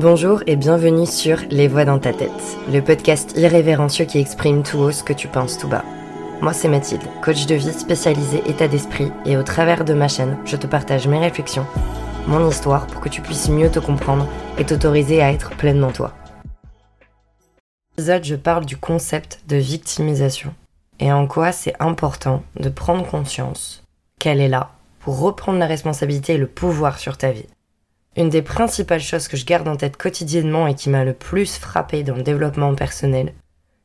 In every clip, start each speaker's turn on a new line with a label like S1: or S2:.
S1: Bonjour et bienvenue sur Les Voix dans ta tête, le podcast irrévérencieux qui exprime tout haut ce que tu penses tout bas. Moi c'est Mathilde, coach de vie spécialisée état d'esprit et au travers de ma chaîne, je te partage mes réflexions, mon histoire pour que tu puisses mieux te comprendre et t'autoriser à être pleinement toi. Dans l'épisode, je parle du concept de victimisation et en quoi c'est important de prendre conscience qu'elle est là pour reprendre la responsabilité et le pouvoir sur ta vie. Une des principales choses que je garde en tête quotidiennement et qui m'a le plus frappé dans le développement personnel,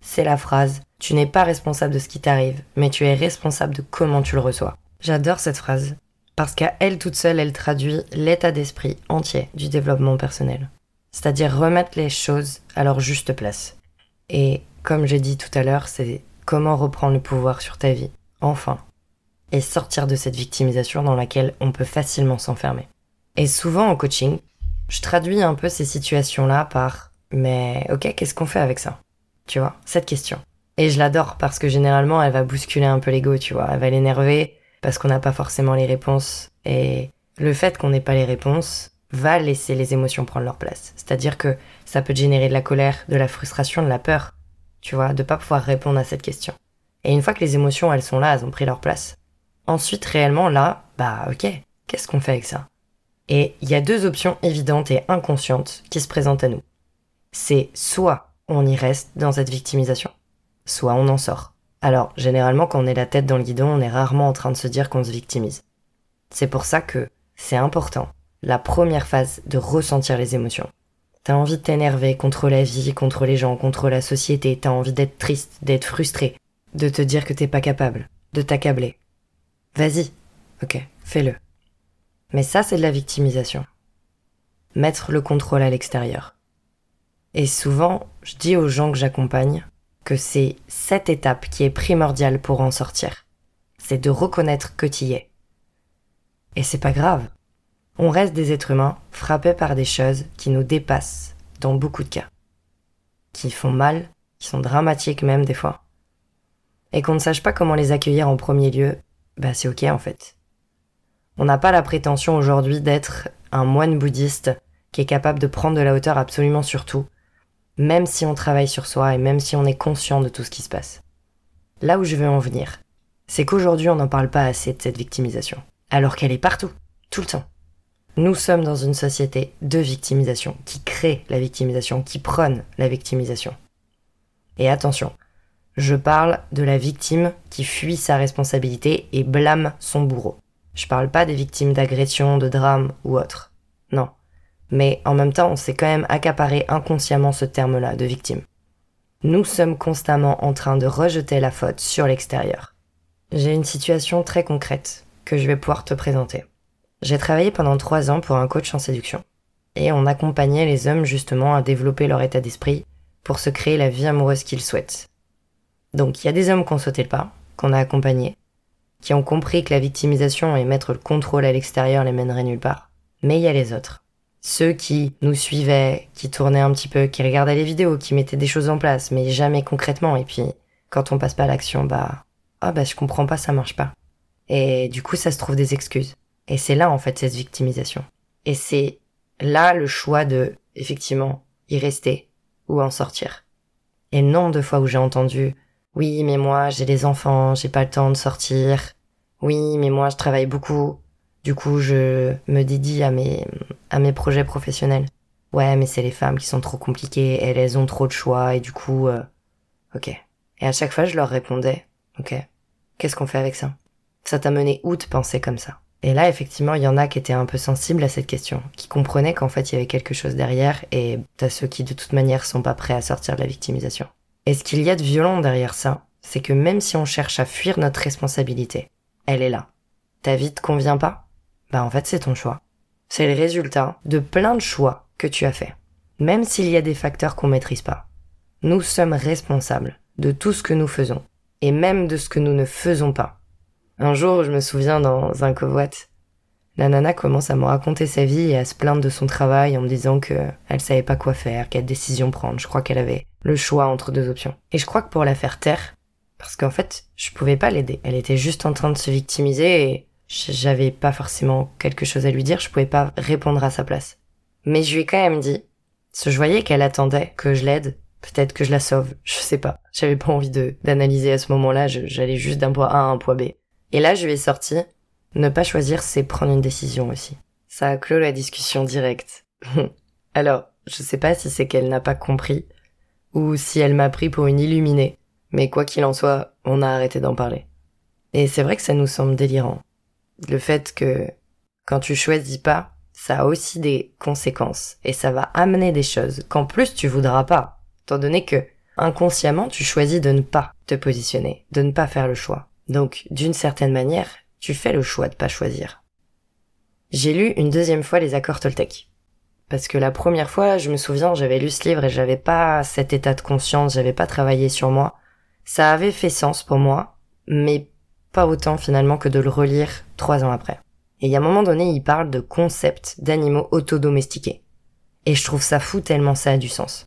S1: c'est la phrase Tu n'es pas responsable de ce qui t'arrive, mais tu es responsable de comment tu le reçois. J'adore cette phrase, parce qu'à elle toute seule, elle traduit l'état d'esprit entier du développement personnel. C'est-à-dire remettre les choses à leur juste place. Et comme j'ai dit tout à l'heure, c'est comment reprendre le pouvoir sur ta vie, enfin, et sortir de cette victimisation dans laquelle on peut facilement s'enfermer. Et souvent en coaching, je traduis un peu ces situations-là par mais ok, qu'est-ce qu'on fait avec ça? Tu vois, cette question. Et je l'adore parce que généralement elle va bousculer un peu l'ego, tu vois, elle va l'énerver parce qu'on n'a pas forcément les réponses. Et le fait qu'on n'ait pas les réponses va laisser les émotions prendre leur place. C'est-à-dire que ça peut générer de la colère, de la frustration, de la peur, tu vois, de pas pouvoir répondre à cette question. Et une fois que les émotions, elles sont là, elles ont pris leur place. Ensuite, réellement, là, bah ok, qu'est-ce qu'on fait avec ça? Et il y a deux options évidentes et inconscientes qui se présentent à nous. C'est soit on y reste dans cette victimisation, soit on en sort. Alors, généralement, quand on est la tête dans le guidon, on est rarement en train de se dire qu'on se victimise. C'est pour ça que c'est important, la première phase, de ressentir les émotions. T'as envie de t'énerver contre la vie, contre les gens, contre la société, t'as envie d'être triste, d'être frustré, de te dire que t'es pas capable, de t'accabler. Vas-y, ok, fais-le. Mais ça, c'est de la victimisation. Mettre le contrôle à l'extérieur. Et souvent, je dis aux gens que j'accompagne que c'est cette étape qui est primordiale pour en sortir. C'est de reconnaître que tu y es. Et c'est pas grave. On reste des êtres humains frappés par des choses qui nous dépassent dans beaucoup de cas. Qui font mal, qui sont dramatiques même des fois. Et qu'on ne sache pas comment les accueillir en premier lieu, bah c'est ok en fait. On n'a pas la prétention aujourd'hui d'être un moine bouddhiste qui est capable de prendre de la hauteur absolument sur tout, même si on travaille sur soi et même si on est conscient de tout ce qui se passe. Là où je veux en venir, c'est qu'aujourd'hui on n'en parle pas assez de cette victimisation, alors qu'elle est partout, tout le temps. Nous sommes dans une société de victimisation, qui crée la victimisation, qui prône la victimisation. Et attention, je parle de la victime qui fuit sa responsabilité et blâme son bourreau. Je parle pas des victimes d'agressions, de drames ou autres. Non. Mais en même temps, on s'est quand même accaparé inconsciemment ce terme-là de victime. Nous sommes constamment en train de rejeter la faute sur l'extérieur. J'ai une situation très concrète que je vais pouvoir te présenter. J'ai travaillé pendant trois ans pour un coach en séduction. Et on accompagnait les hommes justement à développer leur état d'esprit pour se créer la vie amoureuse qu'ils souhaitent. Donc il y a des hommes qu'on sauté le pas, qu'on a accompagnés, qui ont compris que la victimisation et mettre le contrôle à l'extérieur les mènerait nulle part. Mais il y a les autres. Ceux qui nous suivaient, qui tournaient un petit peu, qui regardaient les vidéos, qui mettaient des choses en place, mais jamais concrètement. Et puis, quand on passe pas à l'action, bah, ah bah je comprends pas, ça marche pas. Et du coup, ça se trouve des excuses. Et c'est là, en fait, cette victimisation. Et c'est là le choix de, effectivement, y rester ou en sortir. Et nombre de fois où j'ai entendu, oui, mais moi, j'ai des enfants, j'ai pas le temps de sortir. Oui, mais moi, je travaille beaucoup. Du coup, je me dédie à mes, à mes projets professionnels. Ouais, mais c'est les femmes qui sont trop compliquées, elles, elles ont trop de choix, et du coup, euh, ok. Et à chaque fois, je leur répondais, ok. Qu'est-ce qu'on fait avec ça? Ça t'a mené où de penser comme ça? Et là, effectivement, il y en a qui étaient un peu sensibles à cette question, qui comprenaient qu'en fait, il y avait quelque chose derrière, et t'as ceux qui, de toute manière, sont pas prêts à sortir de la victimisation. Et ce qu'il y a de violent derrière ça, c'est que même si on cherche à fuir notre responsabilité, elle est là. Ta vie te convient pas? Bah en fait c'est ton choix. C'est le résultat de plein de choix que tu as fait. Même s'il y a des facteurs qu'on maîtrise pas. Nous sommes responsables de tout ce que nous faisons. Et même de ce que nous ne faisons pas. Un jour, je me souviens dans un covoite, la nana commence à me raconter sa vie et à se plaindre de son travail en me disant que elle savait pas quoi faire, quelle décision prendre. Je crois qu'elle avait le choix entre deux options. Et je crois que pour la faire taire, parce qu'en fait, je pouvais pas l'aider. Elle était juste en train de se victimiser et j'avais pas forcément quelque chose à lui dire, je pouvais pas répondre à sa place. Mais je lui ai quand même dit, je voyais qu'elle attendait que je l'aide, peut-être que je la sauve, je sais pas. J'avais pas envie d'analyser à ce moment-là, j'allais juste d'un point A à un point B. Et là, je lui ai sorti, ne pas choisir, c'est prendre une décision aussi. Ça a clos la discussion directe. Alors, je sais pas si c'est qu'elle n'a pas compris, ou si elle m'a pris pour une illuminée, mais quoi qu'il en soit, on a arrêté d'en parler. Et c'est vrai que ça nous semble délirant. Le fait que, quand tu choisis pas, ça a aussi des conséquences, et ça va amener des choses qu'en plus tu voudras pas, étant donné que, inconsciemment, tu choisis de ne pas te positionner, de ne pas faire le choix. Donc, d'une certaine manière, tu fais le choix de pas choisir. J'ai lu une deuxième fois les accords Toltec. Parce que la première fois, je me souviens, j'avais lu ce livre et j'avais pas cet état de conscience, j'avais pas travaillé sur moi. Ça avait fait sens pour moi, mais pas autant finalement que de le relire trois ans après. Et a un moment donné, il parle de concept d'animaux autodomestiqués. Et je trouve ça fou tellement ça a du sens.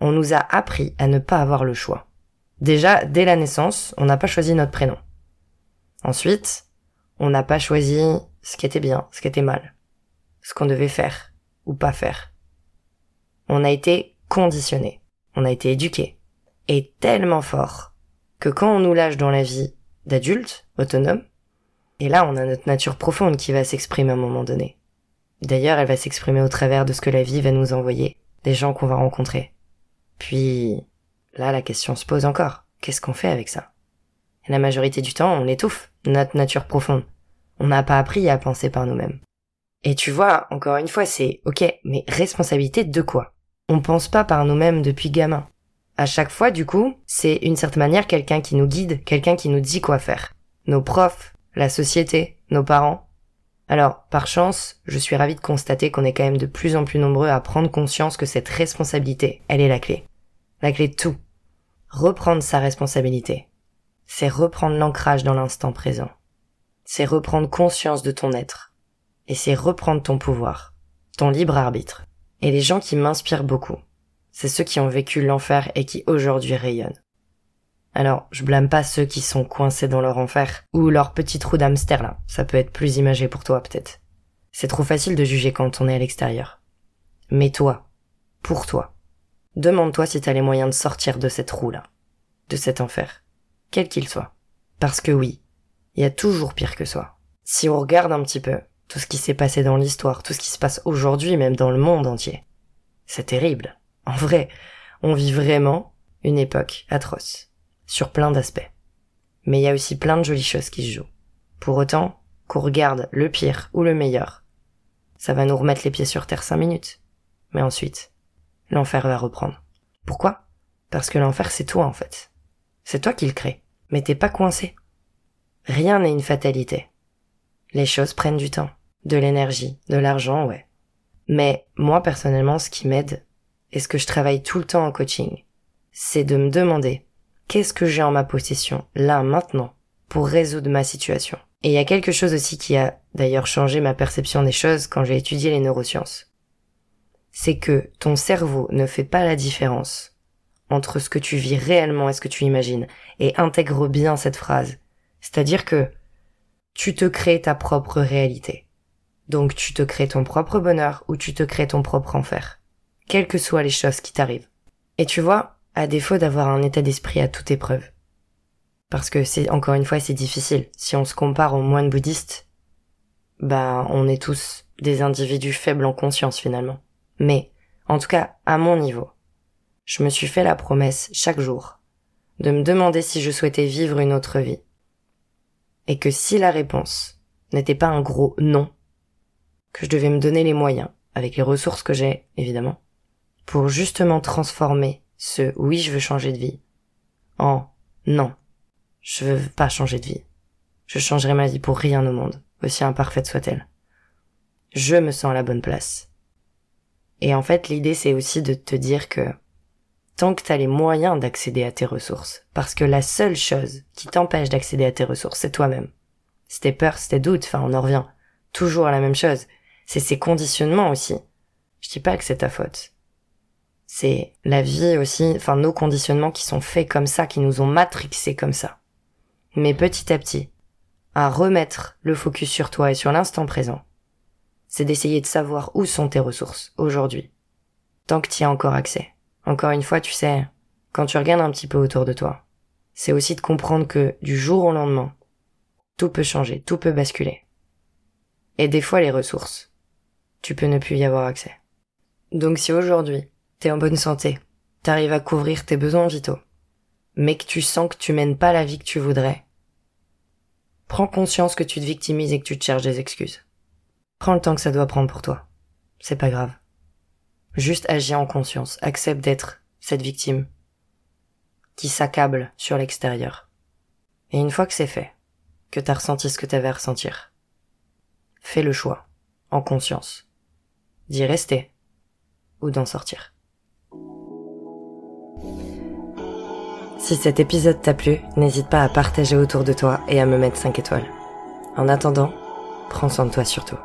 S1: On nous a appris à ne pas avoir le choix. Déjà, dès la naissance, on n'a pas choisi notre prénom. Ensuite, on n'a pas choisi ce qui était bien, ce qui était mal, ce qu'on devait faire ou pas faire. On a été conditionné, on a été éduqué, et tellement fort que quand on nous lâche dans la vie d'adulte, autonome, et là on a notre nature profonde qui va s'exprimer à un moment donné. D'ailleurs, elle va s'exprimer au travers de ce que la vie va nous envoyer, des gens qu'on va rencontrer. Puis, là, la question se pose encore. Qu'est-ce qu'on fait avec ça? La majorité du temps, on étouffe notre nature profonde. On n'a pas appris à penser par nous-mêmes. Et tu vois, encore une fois, c'est ok, mais responsabilité de quoi? On pense pas par nous-mêmes depuis gamin. À chaque fois, du coup, c'est une certaine manière quelqu'un qui nous guide, quelqu'un qui nous dit quoi faire. Nos profs, la société, nos parents. Alors, par chance, je suis ravie de constater qu'on est quand même de plus en plus nombreux à prendre conscience que cette responsabilité, elle est la clé. La clé de tout. Reprendre sa responsabilité c'est reprendre l'ancrage dans l'instant présent. C'est reprendre conscience de ton être. Et c'est reprendre ton pouvoir, ton libre arbitre. Et les gens qui m'inspirent beaucoup, c'est ceux qui ont vécu l'enfer et qui aujourd'hui rayonnent. Alors, je blâme pas ceux qui sont coincés dans leur enfer, ou leur petit trou d'hamster là, ça peut être plus imagé pour toi peut-être. C'est trop facile de juger quand on est à l'extérieur. Mais toi, pour toi, demande-toi si t'as les moyens de sortir de cette roue là, de cet enfer quel qu'il soit. Parce que oui, il y a toujours pire que soi. Si on regarde un petit peu tout ce qui s'est passé dans l'histoire, tout ce qui se passe aujourd'hui, même dans le monde entier, c'est terrible. En vrai, on vit vraiment une époque atroce, sur plein d'aspects. Mais il y a aussi plein de jolies choses qui se jouent. Pour autant, qu'on regarde le pire ou le meilleur, ça va nous remettre les pieds sur terre cinq minutes. Mais ensuite, l'enfer va reprendre. Pourquoi? Parce que l'enfer c'est toi en fait. C'est toi qui le crée, mais t'es pas coincé. Rien n'est une fatalité. Les choses prennent du temps, de l'énergie, de l'argent, ouais. Mais moi personnellement, ce qui m'aide, et ce que je travaille tout le temps en coaching, c'est de me demander qu'est-ce que j'ai en ma possession, là, maintenant, pour résoudre ma situation? Et il y a quelque chose aussi qui a d'ailleurs changé ma perception des choses quand j'ai étudié les neurosciences. C'est que ton cerveau ne fait pas la différence entre ce que tu vis réellement et ce que tu imagines, et intègre bien cette phrase. C'est-à-dire que tu te crées ta propre réalité. Donc tu te crées ton propre bonheur ou tu te crées ton propre enfer. Quelles que soient les choses qui t'arrivent. Et tu vois, à défaut d'avoir un état d'esprit à toute épreuve. Parce que c'est, encore une fois, c'est difficile. Si on se compare aux moines bouddhistes, bah, on est tous des individus faibles en conscience finalement. Mais, en tout cas, à mon niveau, je me suis fait la promesse chaque jour de me demander si je souhaitais vivre une autre vie. Et que si la réponse n'était pas un gros non, que je devais me donner les moyens, avec les ressources que j'ai, évidemment, pour justement transformer ce oui je veux changer de vie en non, je veux pas changer de vie. Je changerai ma vie pour rien au monde, aussi imparfaite soit-elle. Je me sens à la bonne place. Et en fait, l'idée c'est aussi de te dire que tant que tu les moyens d'accéder à tes ressources. Parce que la seule chose qui t'empêche d'accéder à tes ressources, c'est toi-même. C'est tes peurs, c'est tes doutes, enfin on en revient toujours la même chose. C'est ces conditionnements aussi. Je dis pas que c'est ta faute. C'est la vie aussi, enfin nos conditionnements qui sont faits comme ça, qui nous ont matrixés comme ça. Mais petit à petit, à remettre le focus sur toi et sur l'instant présent, c'est d'essayer de savoir où sont tes ressources aujourd'hui tant que tu as encore accès. Encore une fois, tu sais, quand tu regardes un petit peu autour de toi, c'est aussi de comprendre que du jour au lendemain, tout peut changer, tout peut basculer. Et des fois les ressources, tu peux ne plus y avoir accès. Donc si aujourd'hui, t'es en bonne santé, t'arrives à couvrir tes besoins vitaux, mais que tu sens que tu mènes pas la vie que tu voudrais, prends conscience que tu te victimises et que tu te cherches des excuses. Prends le temps que ça doit prendre pour toi. C'est pas grave. Juste agis en conscience, accepte d'être cette victime qui s'accable sur l'extérieur. Et une fois que c'est fait, que t'as ressenti ce que t'avais à ressentir, fais le choix, en conscience, d'y rester ou d'en sortir. Si cet épisode t'a plu, n'hésite pas à partager autour de toi et à me mettre 5 étoiles. En attendant, prends soin de toi surtout.